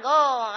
个。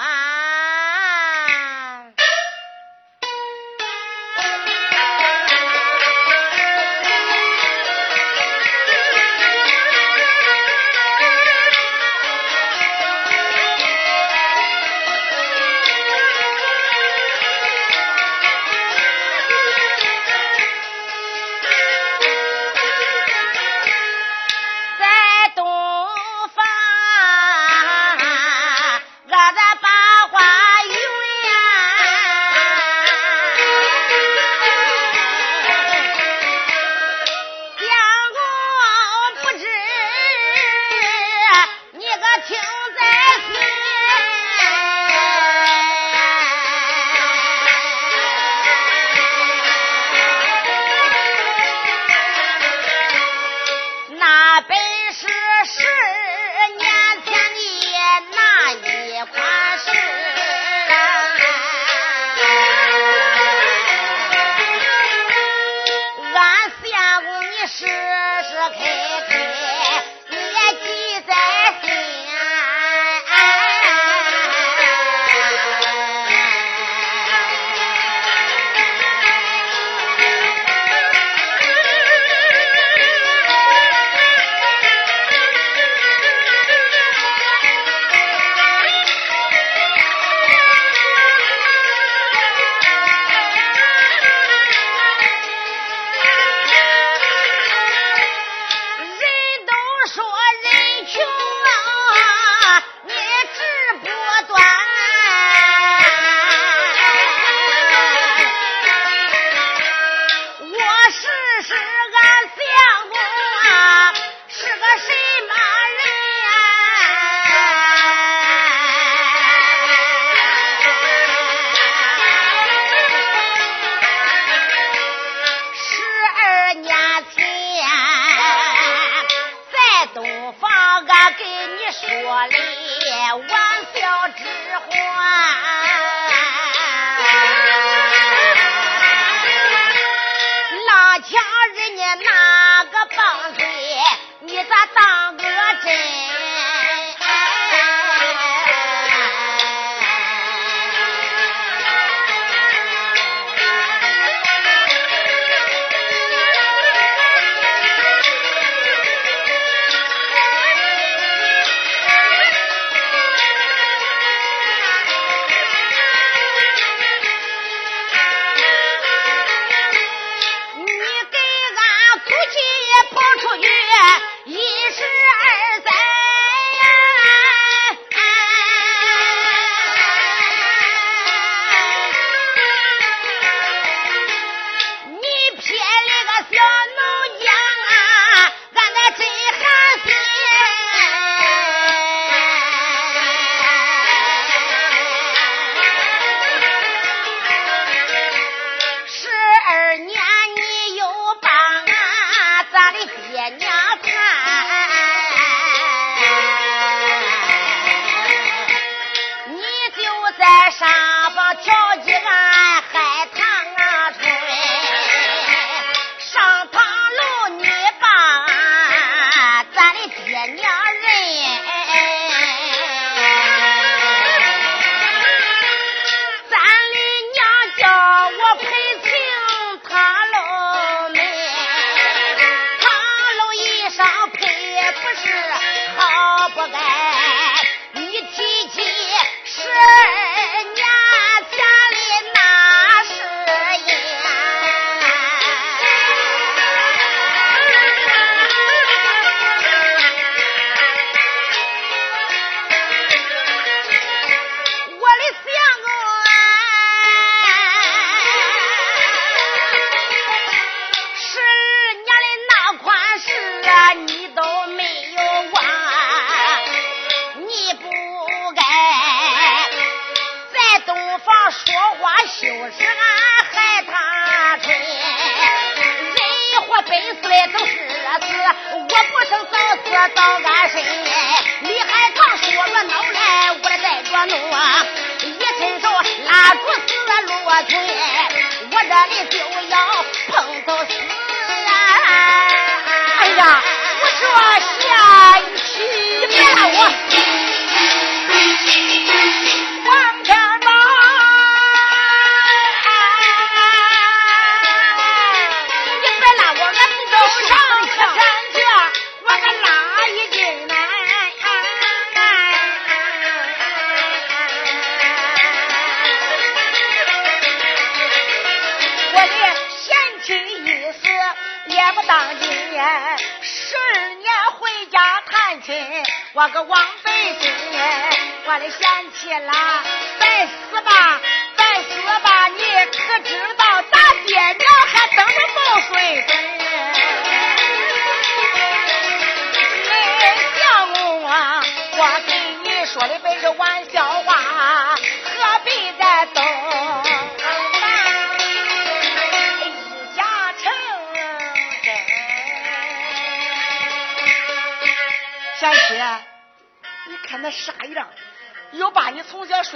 早安身李海棠说着闹来我来带着怒啊一伸手拉住死骆驼我这里就要碰到死啊哎呀我说下去你别拉我我个王北京，我的贤妻啦，再死吧，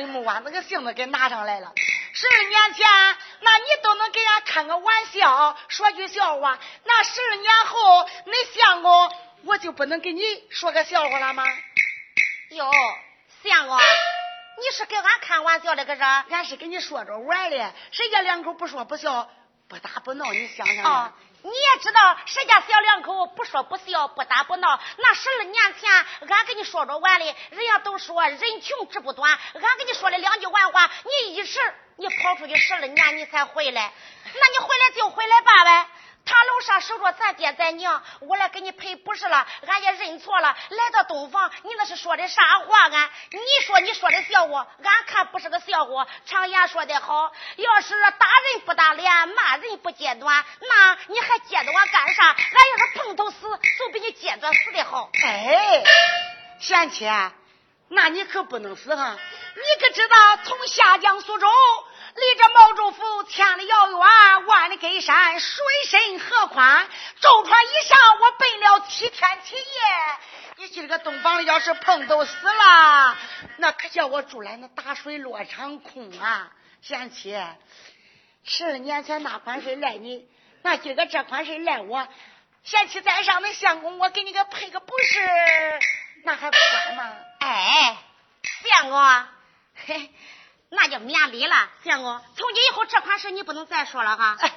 木湾那个性子给拿上来了。十二年前，那你都能给俺开个玩笑，说句笑话。那十二年后，你相公我就不能给你说个笑话了吗？哟，相公，你是给俺开玩笑的，可是？俺是给你说着玩的。谁家两口不说不笑，不打不闹，你想想。哦你也知道，谁家小两口不说不笑，不打不闹。那十二年前，俺跟你说着玩的，人家都说人穷志不短。俺跟你说了两句玩话，你一时你跑出去十二年，你才回来。那你回来就回来吧呗。他楼上守着咱爹咱娘，我来给你赔不是了，俺也认错了。来到东房，你那是说的啥话？俺你说你说的笑话，俺看不是个笑话。常言说得好，要是打人不打脸，骂人不揭短，那你还揭短干啥？俺要是碰头死，就比你揭短死的好。哎，贤妻，那你可不能死哈！你可知道，从下江苏州。离这毛州府千里遥远，万里根山，水深河宽，舟船一上，我奔了七天七夜。你今个洞房里要是碰都死了，那可叫我住来那打水落场空啊！贤妻，十二年前那款事赖你，那今个这款事赖我。贤妻在上，那相公我给你个赔个不是，那还不管吗？哎，相公，嘿。那就免礼了，相公。从今以后这款事你不能再说了哈。哎，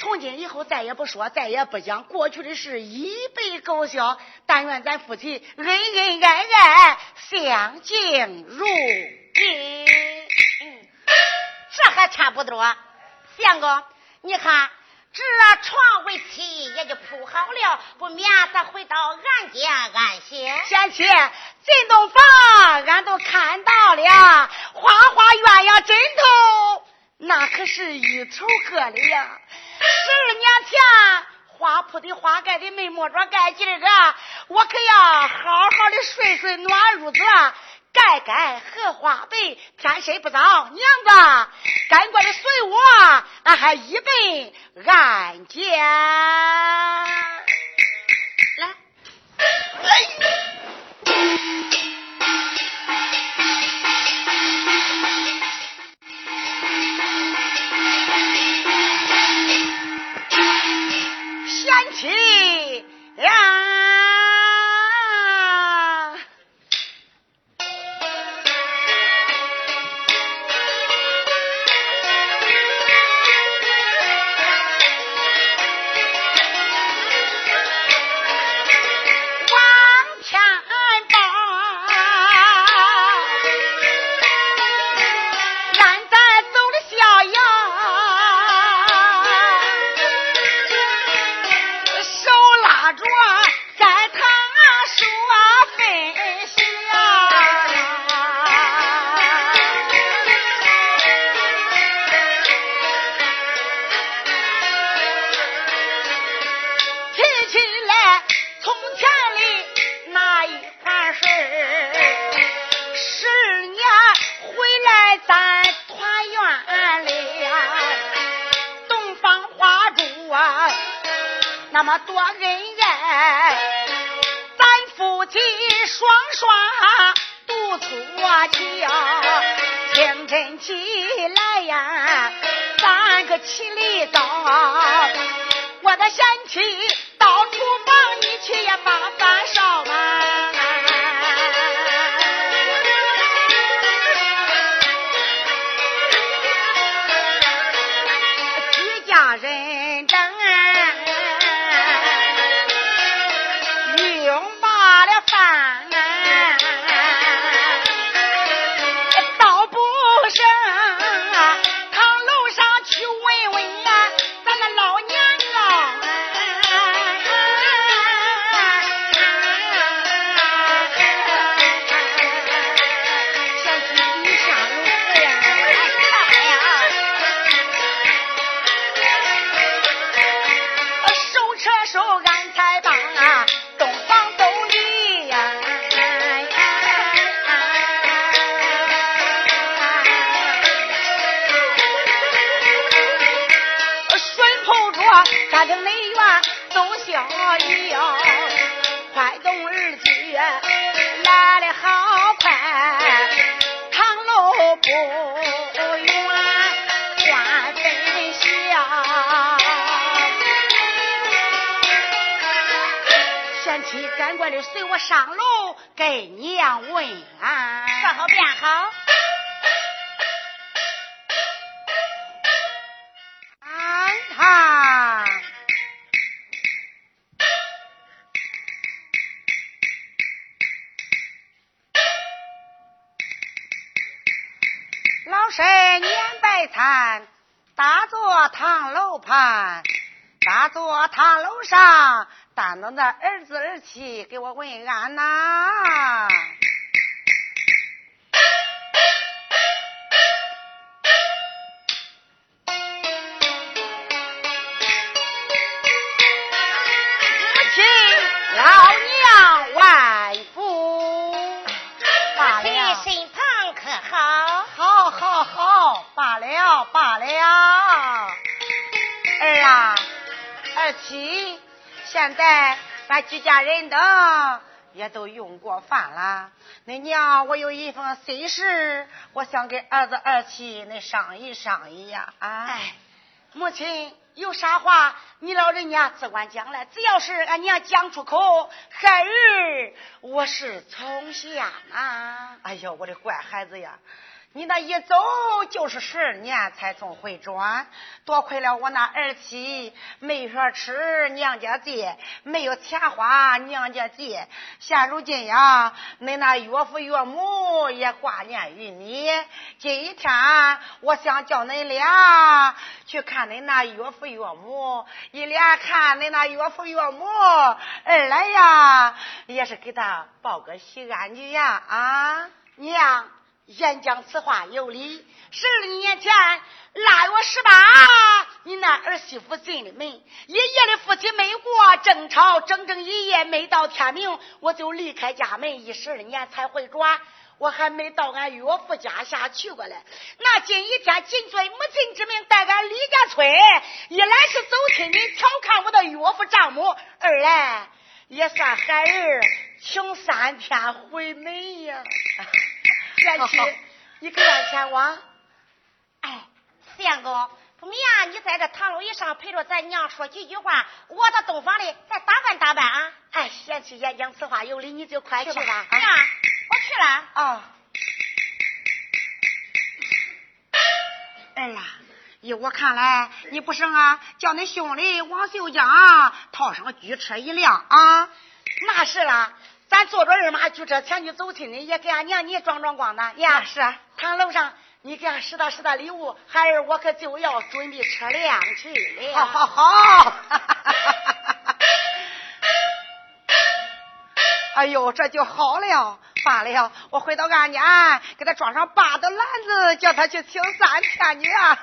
从今以后再也不说，再也不讲过去的事，一笔勾销。但愿咱夫妻恩恩爱爱，相敬如宾。嗯，这还差不多。相公，你看。这床为妻也就铺好了，不免咱回到俺家安歇。贤妻，这洞房俺都看到了，花花鸳鸯枕头那可是一头个的呀。十二年前花铺的花盖的没摸着盖，今儿个我可要好好的睡睡暖褥子。盖盖荷花被，天色不早，娘子，赶过来随我，俺还一奔俺家。来。哎。起来从前的那一摊事儿十二年回来咱团圆了洞房花烛啊那么多恩爱咱夫妻双双度错情清晨起来呀咱个七里早我的贤妻都逍遥，快动二姐来的好快，唐楼不远关分晓。贤妻赶快的随我上楼给娘问安，说好便好。大坐堂楼畔，大坐堂楼上，等着那儿子儿媳给我问安呐。罢了，儿啊，二妻，现在俺几家人等也都用过饭了。恁娘，我有一封心事，我想给儿子二妻恁商议商议呀。哎，母亲有啥话，你老人家只管讲来，只要是俺娘讲出口，孩儿我是从下啊。哎呦，我的乖孩子呀！你那一走就是十年才从回转，多亏了我那儿妻没说吃娘家借，没有钱花娘家借。现如今呀，恁那岳父岳母也挂念于你。今天，我想叫恁俩去看恁那岳父岳母，一连看恁那岳父岳母，二来呀也是给他报个喜安吉呀啊娘。言讲此话有理。十二年前腊月十八，你那儿媳妇进了门，一夜的夫妻没过，争吵整整一夜，没到天明，我就离开家门，一十二年才回转。我还没到俺岳父家下去过嘞。那今一天，谨遵母亲之命，带俺李家村，一来是走亲戚，瞧看我的岳父丈母；二来也算孩儿请三天回门呀。贤妻，你可愿前往？哎，相公，不明你在这堂楼椅上陪着咱娘说几句话，我到洞房里再打扮打扮啊！哎，贤妻言讲此话有理，你就快去吧。娘，我去了。啊。儿啊，依我看来，你不成啊，叫你兄弟王秀江套上驹车一辆啊。那是了。咱坐着二马举车前去走亲戚，也给俺娘你装装光呢呀。是啊，堂楼上你给俺拾掇拾掇礼物，孩儿我可就要准备车辆去了。好好好。哎呦，这就好了，罢了，我回到俺家，给他装上八的篮子，叫他去请三天去啊。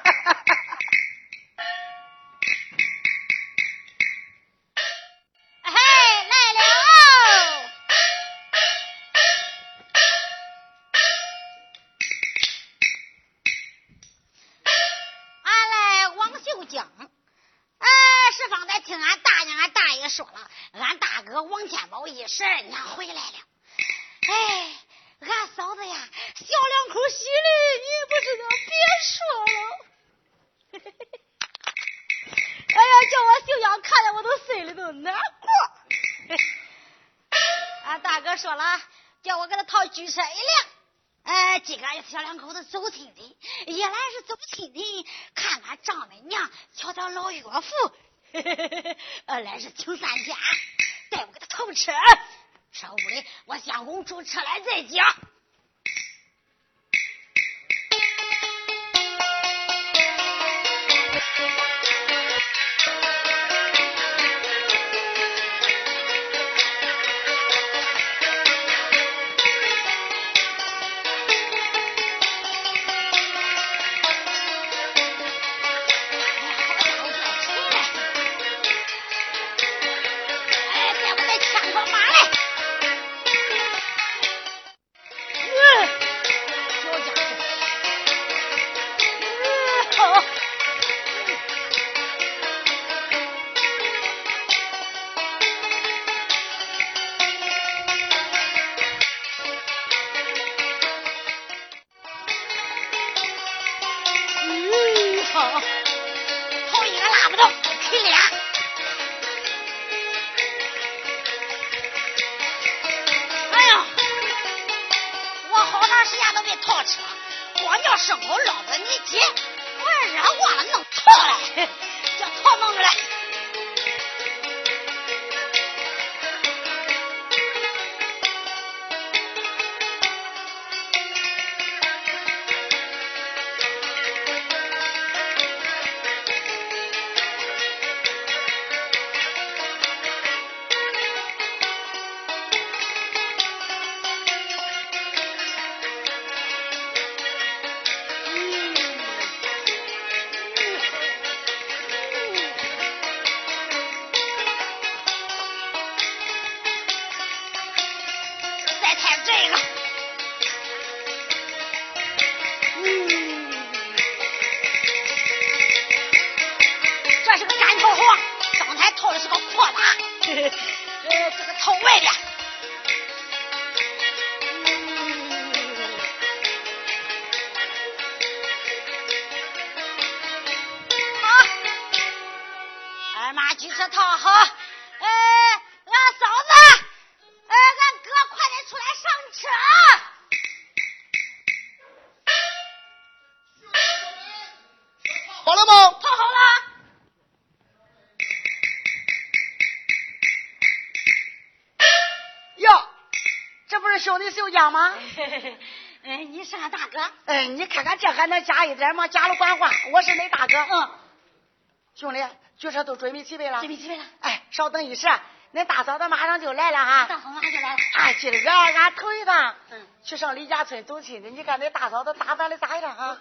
这个套外的。好。二马鸡翅套好。点吗，加了管话，我是恁大哥。嗯，兄弟，军车都准备齐备了。准备齐备了。哎，稍等一时，恁大嫂子马上就来了哈。大嫂马上就来了。哎，今儿个俺头一趟，嗯，去上李家村走亲戚，你看恁大嫂子打扮的咋样啊？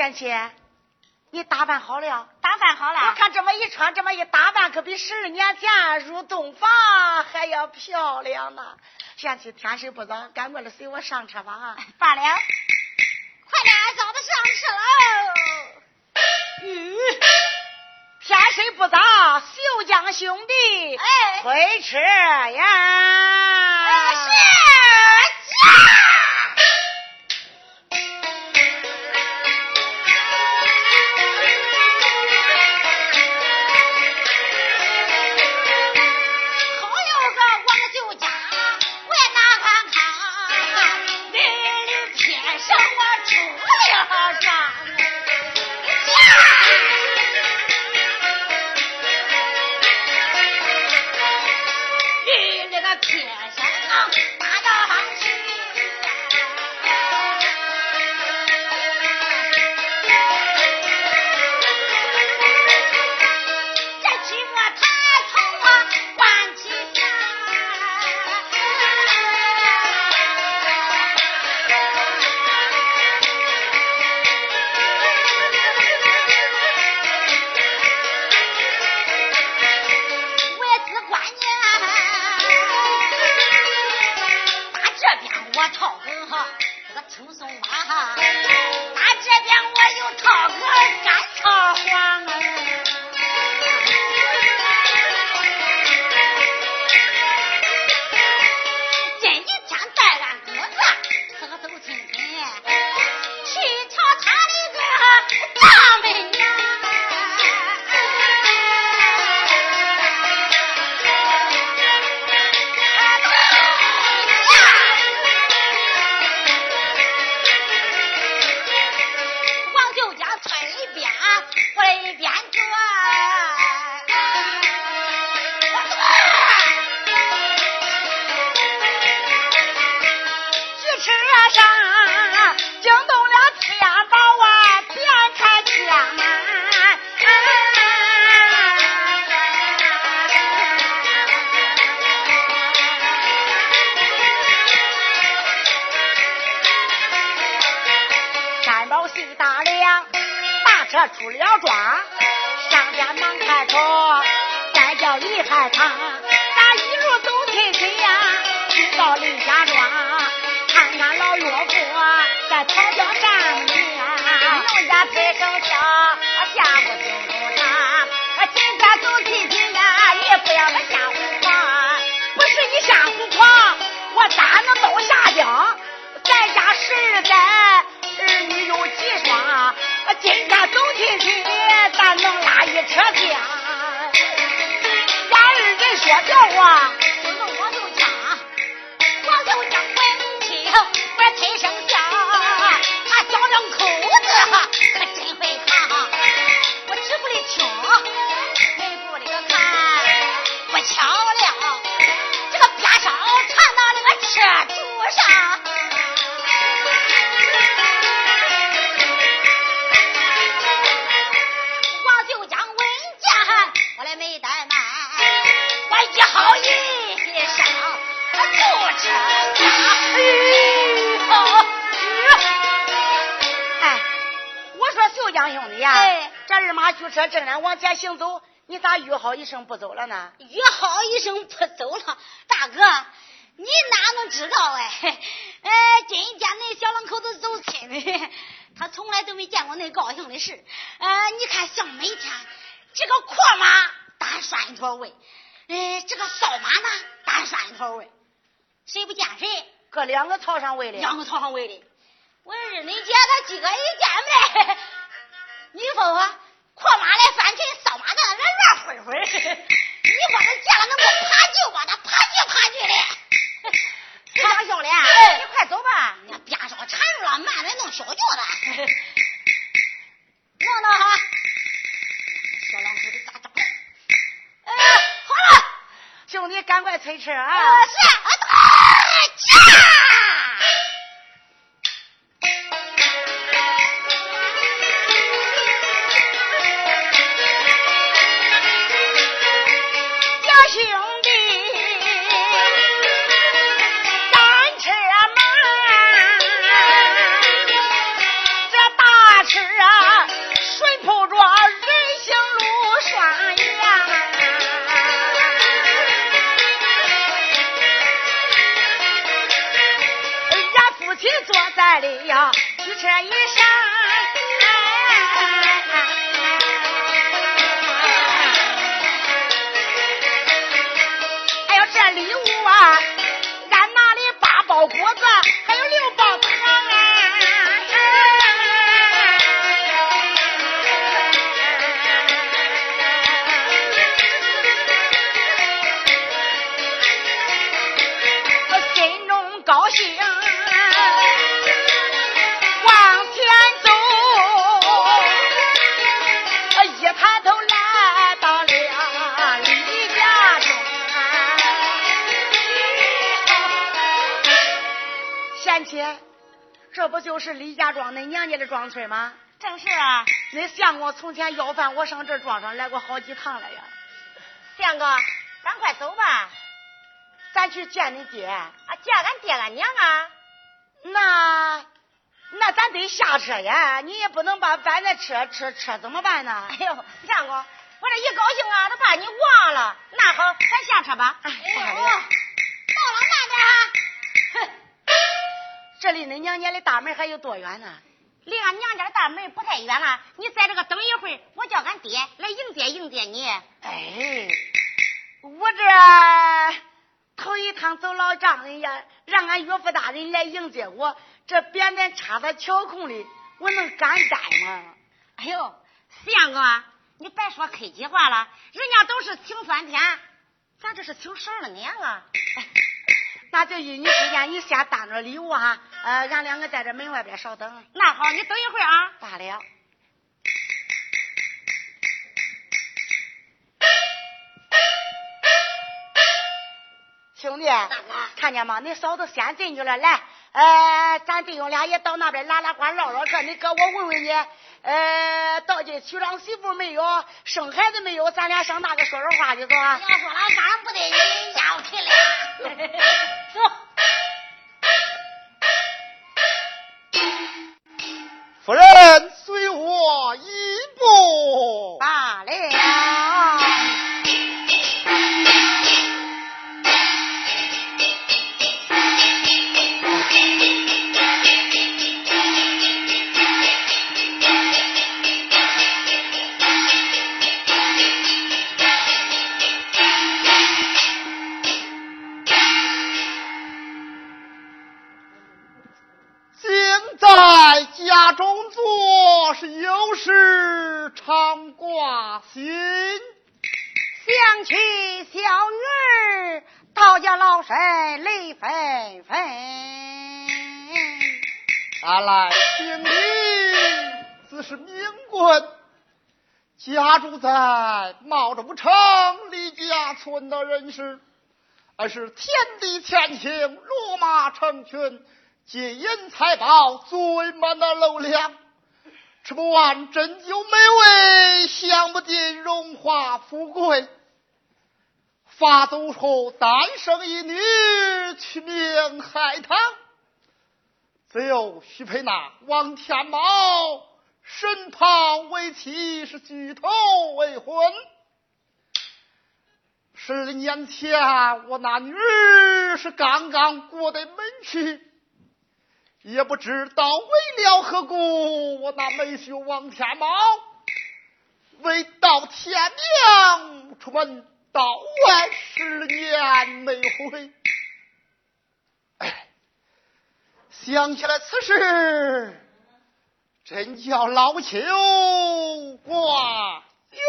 贤妻，你打扮好了？打扮好了，我看这么一穿，这么一打扮，可比十二年前入洞房还要漂亮呢。贤妻，天色不早，赶过来随我上车吧啊！罢了，快点，嫂子上车喽！嗯，天色不早，秀江兄弟，哎，推车呀！哎，是出了庄，上边忙开口，再叫李海棠，咱一路走亲戚呀？进到林家庄，看看老岳父在台上干着，农家抬更小，下不进中堂。今天走亲戚呀，你不要那瞎胡狂，不是你瞎胡狂，我咋能都下江。我叫啊，江兄弟呀，哎这二马驱车正然往前行走，你咋约好一声不走了呢？约好一声不走了，大哥，你哪能知道哎？哎，今天那小两口子走亲的，他从来都没见过那高兴的事。呃，你看像每天这个阔马单拴一坨喂，哎，这个扫马呢单拴一坨喂，谁不见谁？搁两个槽上喂的。两个槽上喂的。我说你姐他几个一见没？你说说，阔马来翻群，扫马在那乱混混。你说他见了，能不爬就把他爬去爬去的。秀江兄弟，哎你快走吧。那鞭梢缠住了，慢点弄小脚的。弄弄哈，小两口子咋长的？哎，好了，兄弟，赶快催车啊！啊是啊，驾！坐在里呀，驱车一上。还有这礼物啊，不就是李家庄恁娘家的庄村吗？正是啊，恁相公从前要饭，我上这庄上来过好几趟了呀。相公，赶快走吧，咱去见恁爹，啊，见俺爹俺娘啊。那那咱得下车呀，你也不能把咱的车车车怎么办呢？哎呦，相公，我这一高兴啊，都把你忘了。那好，咱下车吧。哎哎这离恁娘家的大门还有多远呢？离俺娘家的大门不太远了，你在这个等一会儿，我叫俺爹来迎接迎接你。哎，我这头一趟走老丈人家，让俺岳父大人来迎接我，这扁担插在桥空里，我能敢担吗？哎呦，相公啊，你别说客气话了，人家都是请三天，咱这是请十二年啊。那就依你之间，你先担着礼物哈，呃，俺两个在这门外边稍等。那好，你等一会儿啊。罢了。兄弟，看见吗？你嫂子先进去了，来，呃，咱弟兄俩也到那边拉拉呱唠唠嗑。你哥，我问问你，呃，到底娶上媳妇没有？生孩子没有？咱俩上那个说说话去，走啊！要说了，俺不得人家我去了。走。夫人，家住在茂州城李家村的人士，而是天地前行，罗马成群，金银财宝堆满那楼梁，吃不完珍馐美味，享不尽荣华富贵。发走后诞生一女，取名海棠。只有许配那王天茂，身旁为妻，是举头未婚。十年前，我那女儿是刚刚过得门去，也不知道为了何故，我那妹婿王天宝未到天亮出门。到外十年没回，想起来此事，真叫老朽挂也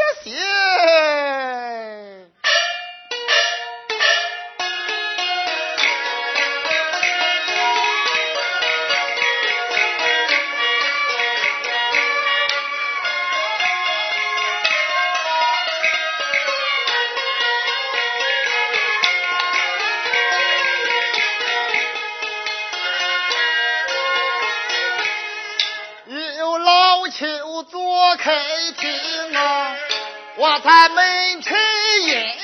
心。开厅啊，我在门前迎，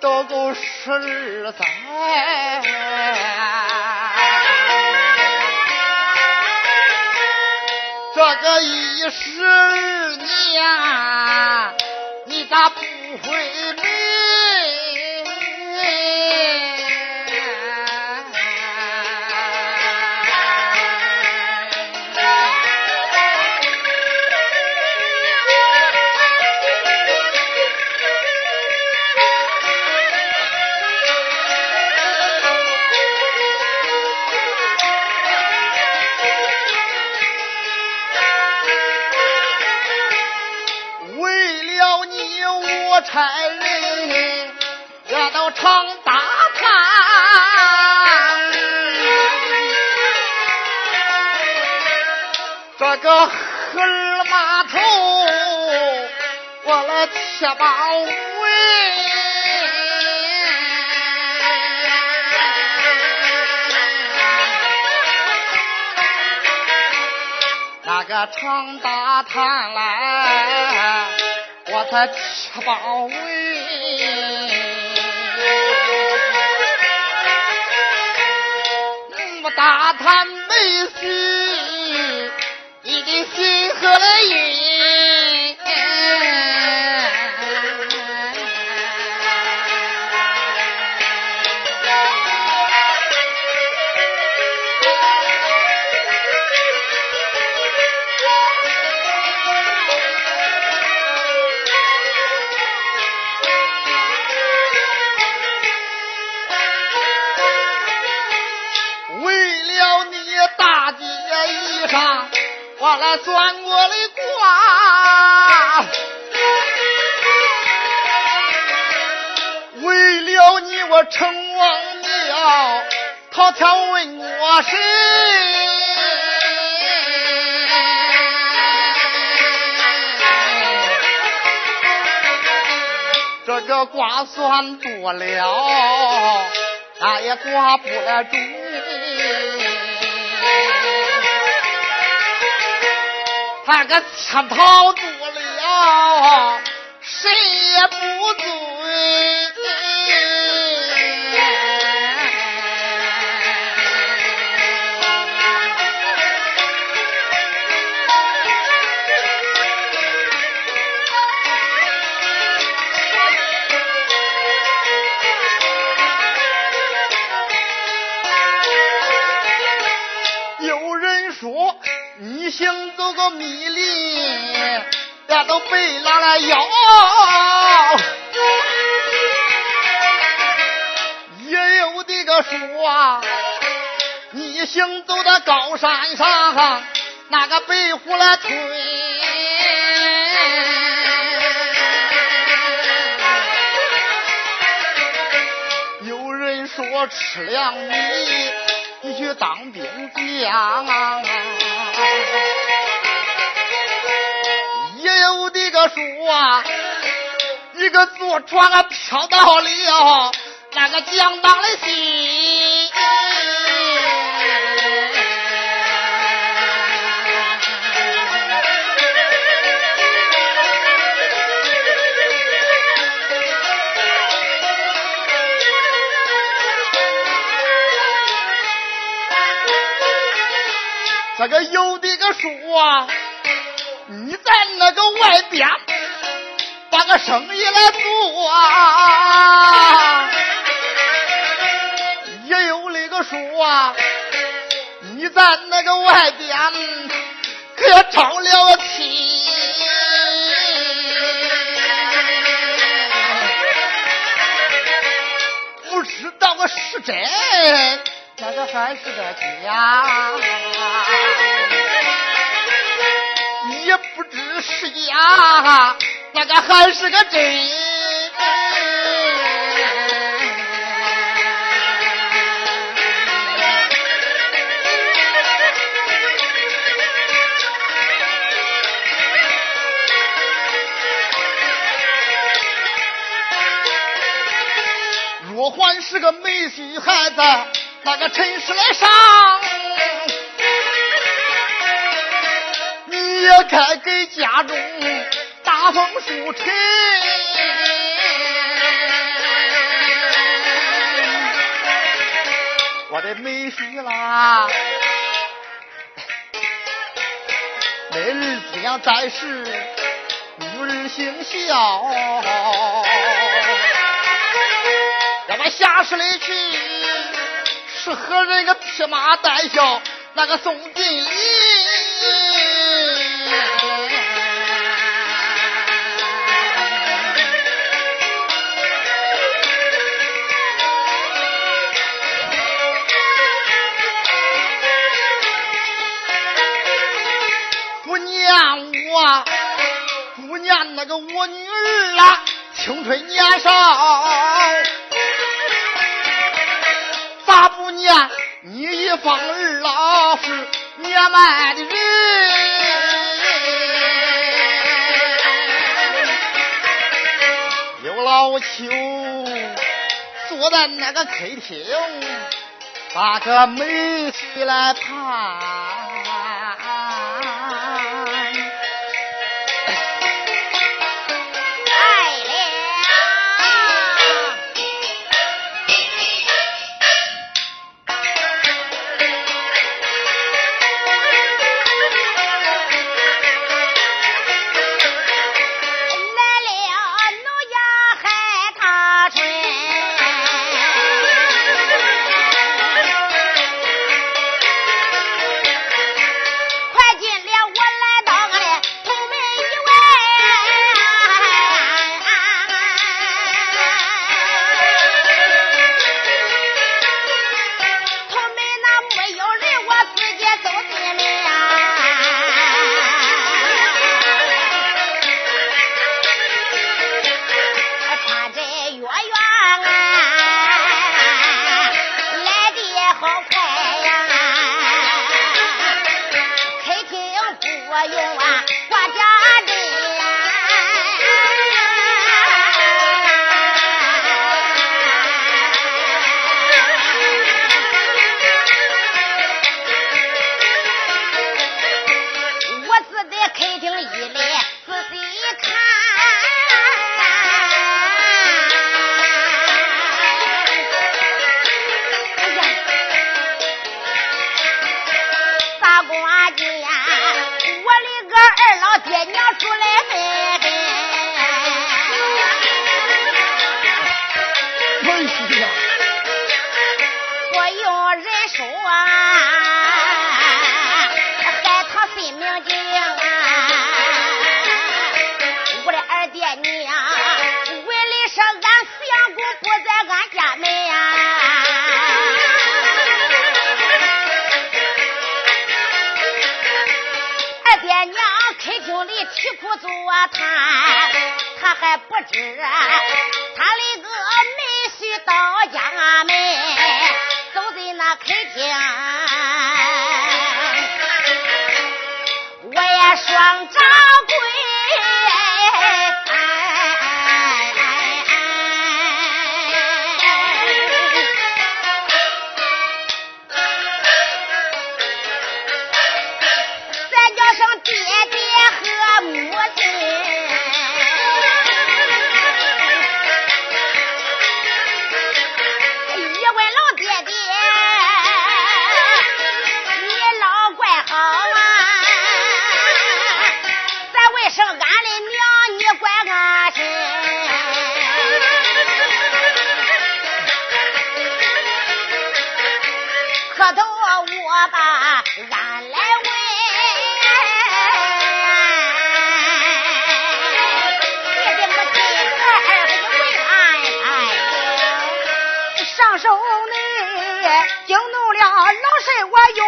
都够十二载，这个一十二年，你咋不回长大滩，这个荷儿码头我来贴包围，那个长大滩来。我才吃饱味，大谈美事，你的心何来意？算我的卦，为了你我成王庙，讨条问我谁？这个卦算多了，俺也挂不了那个吃桃多了，行走个密林，俺都被狼来咬。也有的个说，你行走在高山上，那个被虎来追。有人说吃粮米，你去当兵将。也有的个说，一个坐船啊飘到了那个江当的心。这个有的个说，啊外边把个生意来做，也有那个说，你在那个外边可要招了亲，不知道个是真。那个还是个假，也不知是假，那个还是个真。若还是个没心孩子。那个陈氏来上，也该给家中大封书陈。我的妹婿啦，那儿子呀在世，女儿姓肖，要把下世里去。是何人个披麻戴孝，那个送进礼？念那个我女儿啊，青春年少。咋不念你一方儿老是年迈的人？刘老邱坐在那个客厅，把个美婿来盼。娘，你管俺谁？可等我把俺来问，爹爹母亲孩儿，你为俺来，上手呢，惊动了老神，我有。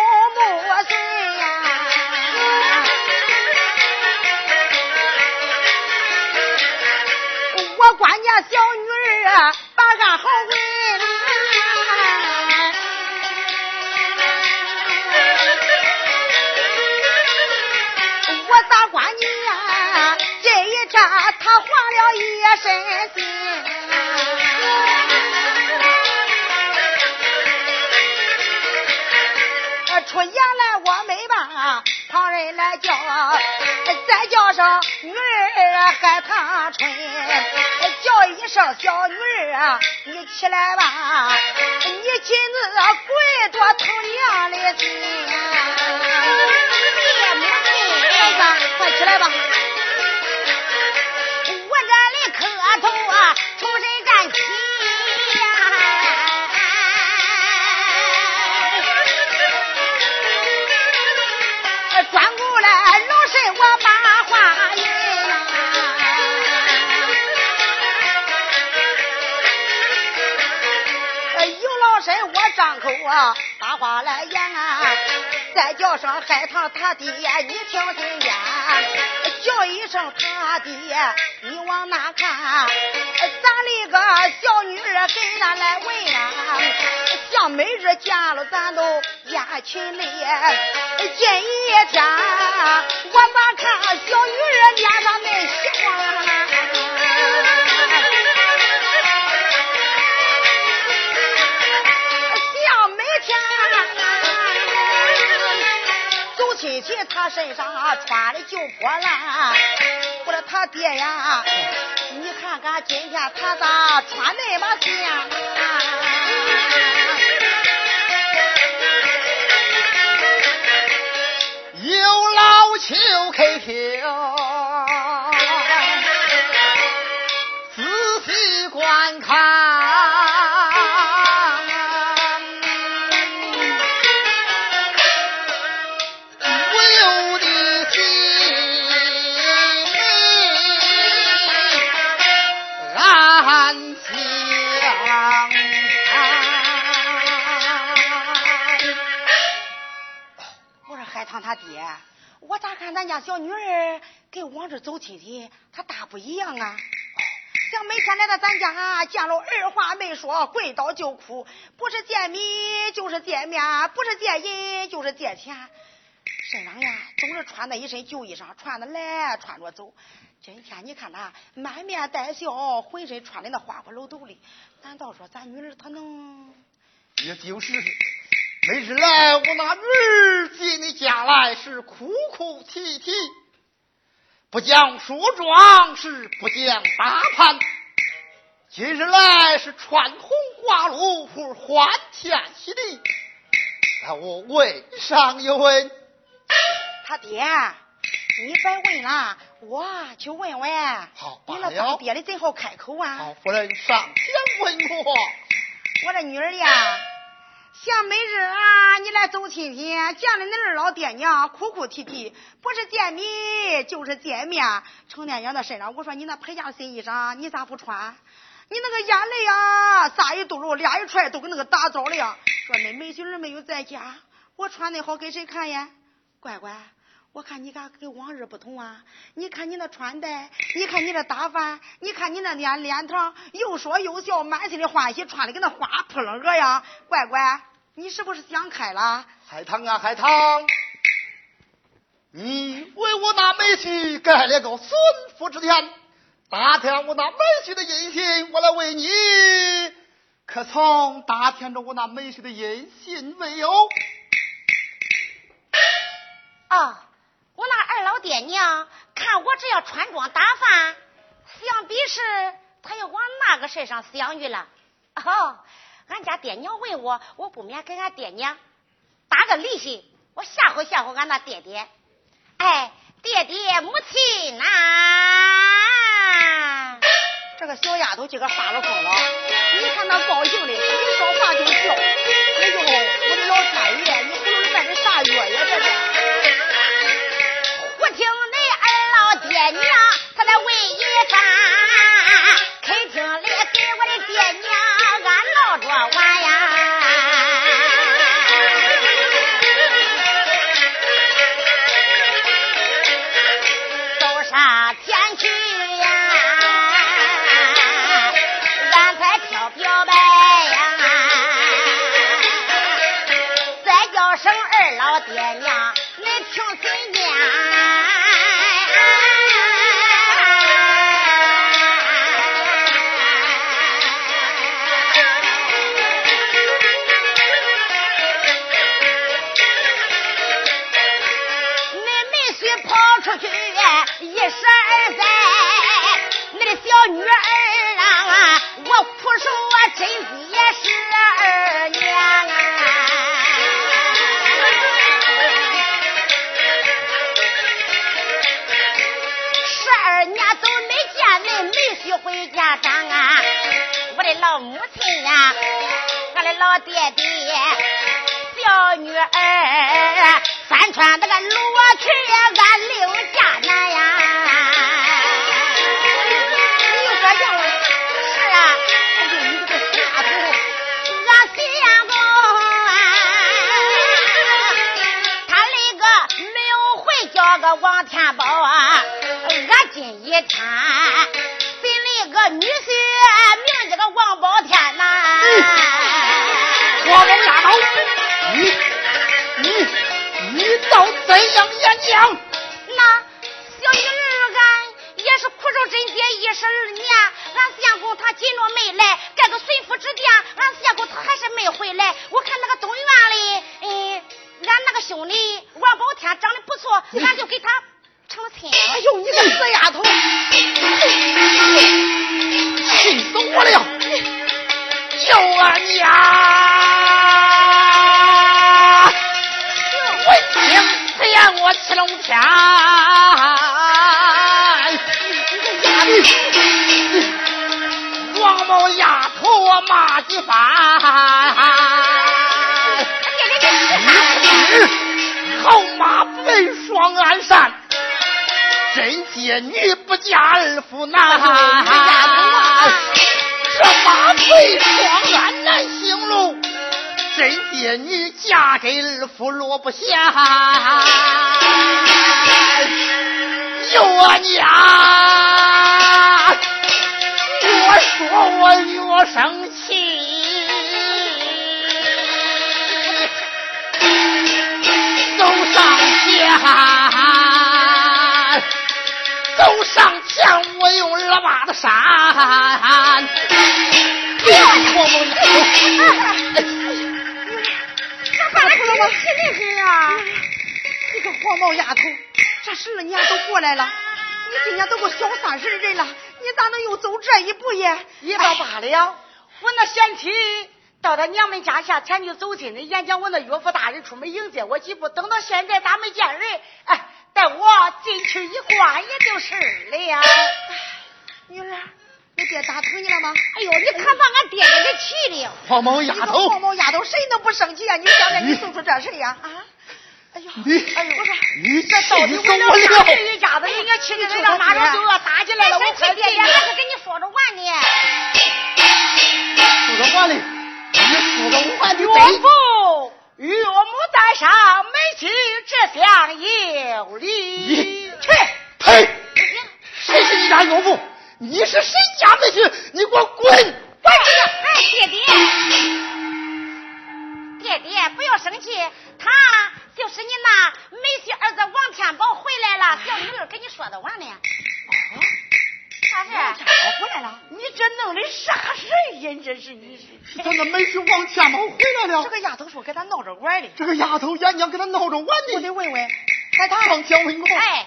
把俺好为。我咋管你呀、这一扎他黄了一身心。出洋来我没办，旁人来叫，再叫上女儿害怕春。小女儿啊，你起来吧，你今日跪多疼娘的心，爹母亲，快起来吧。我这里磕头啊，我张口啊，把话来言啊，再叫声海棠他爹，你听听见，叫一声他爹，你往哪看？咱那个小女儿跟咱来问啊，像每日见了咱都眼群泪，今一天我咋看小女儿脸上那喜欢？亲戚他身上穿的旧破烂，我说他爹呀，你看看今天他咋穿那么香？有老邱客厅，仔细观看。咱家小女儿跟往日走亲戚，她大不一样啊！像每天来到咱家，见了二话没说，跪倒就哭，不是借米就是借面，不是借银就是借钱。身上呀，总是穿的一身旧衣裳，穿着来穿着走。今天你看她满面带笑，浑身穿的那花花漏斗的，难道说咱女儿她能？也就是。每日来，我那女儿进你家来是哭哭啼啼，不讲梳妆，是不讲打扮。今日来是穿红花露服，欢天喜地。那我问上一问，他爹，你别问了，我去问问。好，你那当爹的真好开口啊。好，夫人上前问我，我这女儿呀。像每日啊，你来走亲戚，见了你二老爹娘，哭哭啼啼，不是见你就是见面，成天养在身上。我说你那陪嫁的新衣裳，你咋不穿？你那个眼泪啊，咋一嘟噜，俩一踹都跟那个打枣了样。说恁妹婿儿没有在家，我穿的好给谁看呀？乖乖，我看你咋跟往日不同啊？你看你那穿戴，你看你这打扮，你看你那脸脸膛，又说又笑，满心的欢喜，穿的跟那花扑棱个样。乖乖，你是不是想开了？海棠啊海棠，你为我那美婿盖了个孙福之田，打听我那美婿的音信，我来为你，可曾打听着我那美婿的音信没有？啊。我那二老爹娘看我这样穿装打扮，想必是他要往那个身上想去了。哦，俺家爹娘问我，我不免给俺爹娘打个利息，我吓唬吓唬俺那爹爹。哎，爹爹母亲呐，这个小丫头今个发了疯了，你看那高兴的，一说话就笑。哎呦，我的老天爷，你葫芦里卖的啥药呀？这是。听你二老爹娘，他来问一番，爹娘，你听谁言？你没须跑出去一十二载，你的小女儿啊，我苦守我真节。人家都没见人没许回家长啊。我的老母亲呀我的老爹爹小女儿三穿那个罗裙呀俺刘家男呀。你又说叫我啥啊？他就你这个下头啊心眼中啊他那个没有回叫个王天宝啊俺今一天分了个女婿，名叫个王宝天呐。王老丫头，你你你倒怎样演讲？那小女儿俺也是苦守贞洁一十二年，俺相公他紧着没来，这个随府之殿，俺相公他还是没回来。我看那个东院里，嗯。俺那个兄弟王宝天长得不错，俺就给他。哎呦，你个死丫头，气死我了！救俺娘！为情骗我七龙天，王某丫头我骂几番。好马背双鞍山，真姐女不嫁二夫难。这马背双鞍难行路，真姐女嫁给二夫落不下。有我娘，我说我越生上前，我用二把子扇。我蒙丫这咋出了我气的很啊！你个黄毛丫头，这十二年都过来了，你今年都个小三十的人了，你咋能又走这一步呀？一到八了，我那贤妻。到他娘们家下前去走亲的演讲，我那岳父大人出门迎接我几步，等到现在咋没见人？哎，待我进去一逛，也就是了。女儿，你爹打疼你了吗？哎呦，你看把俺爹爹给气的。黄毛丫头，黄毛丫头，谁能不生气啊？你想想你做出这事呀？啊！哎呦，你，哎呦，我说，你这到底为了啥？这一家子人家气的人家马上就要打起来了。我爹爹还是跟你说着玩呢。说着玩哩。你说着玩的岳父，岳母在上，没妻这厢有礼。去，呸！谁是你家岳父？你是谁家妹婿？你给我滚！滚！哎，爹爹，爹爹，不要生气，他就是你那妹婿儿子王天宝回来了。小女儿跟你说的完了。啥事？我回来了，你这弄的啥事呀？这是你是？咱那没去王天宝回来了。这个丫头说跟他闹着玩的。这个丫头眼睛跟他闹着玩的。我得问问，哎，他王天文公。哎，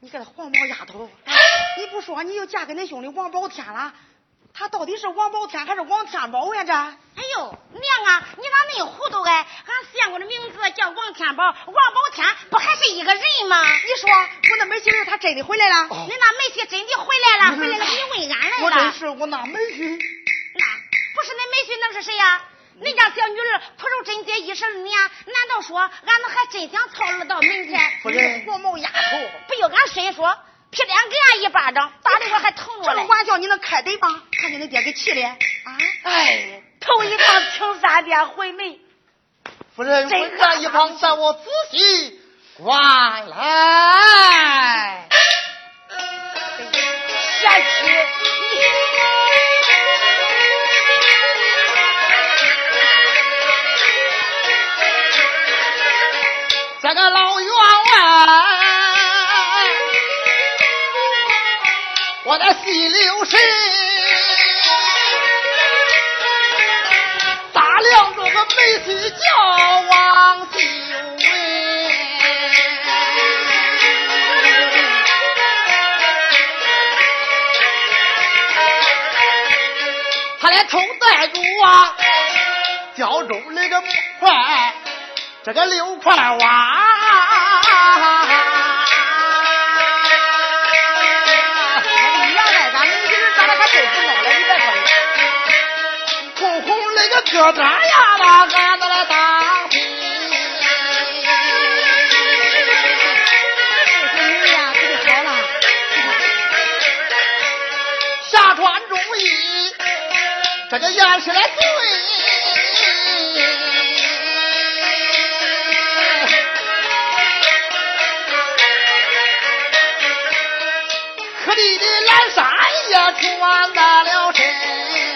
你个黄毛丫头，你不说你又嫁给恁兄弟王宝天了？他到底是王宝天还是王天宝呀？这？娘啊，你咋那糊涂哎？俺相公的名字叫王天宝，王宝天不还是一个人吗？你说我那门媳妇她真的回来了？你那门婿真的回来了？回来了，你问俺来了？我真是我那门婿。那不是恁门婿，能是谁呀？恁家小女儿苦肉贞洁一十二年，难道说俺们还真想操儿到门前？夫人，丫头，不由俺孙说。劈脸给俺一巴掌，打的我还疼着嘞。这玩笑你能开得吗？看见你爹给气的啊！哎，头一趟请三爹回门。夫人，回家一旁，叫我仔细观来。贤妻，我的细留神，打量着个美婿叫王秀文，他的头戴着啊，胶州那个块，这个六块瓦。疙瘩呀，那俺那来当兵。下穿中衣，这个严实来对。可你的蓝衫也穿大了身。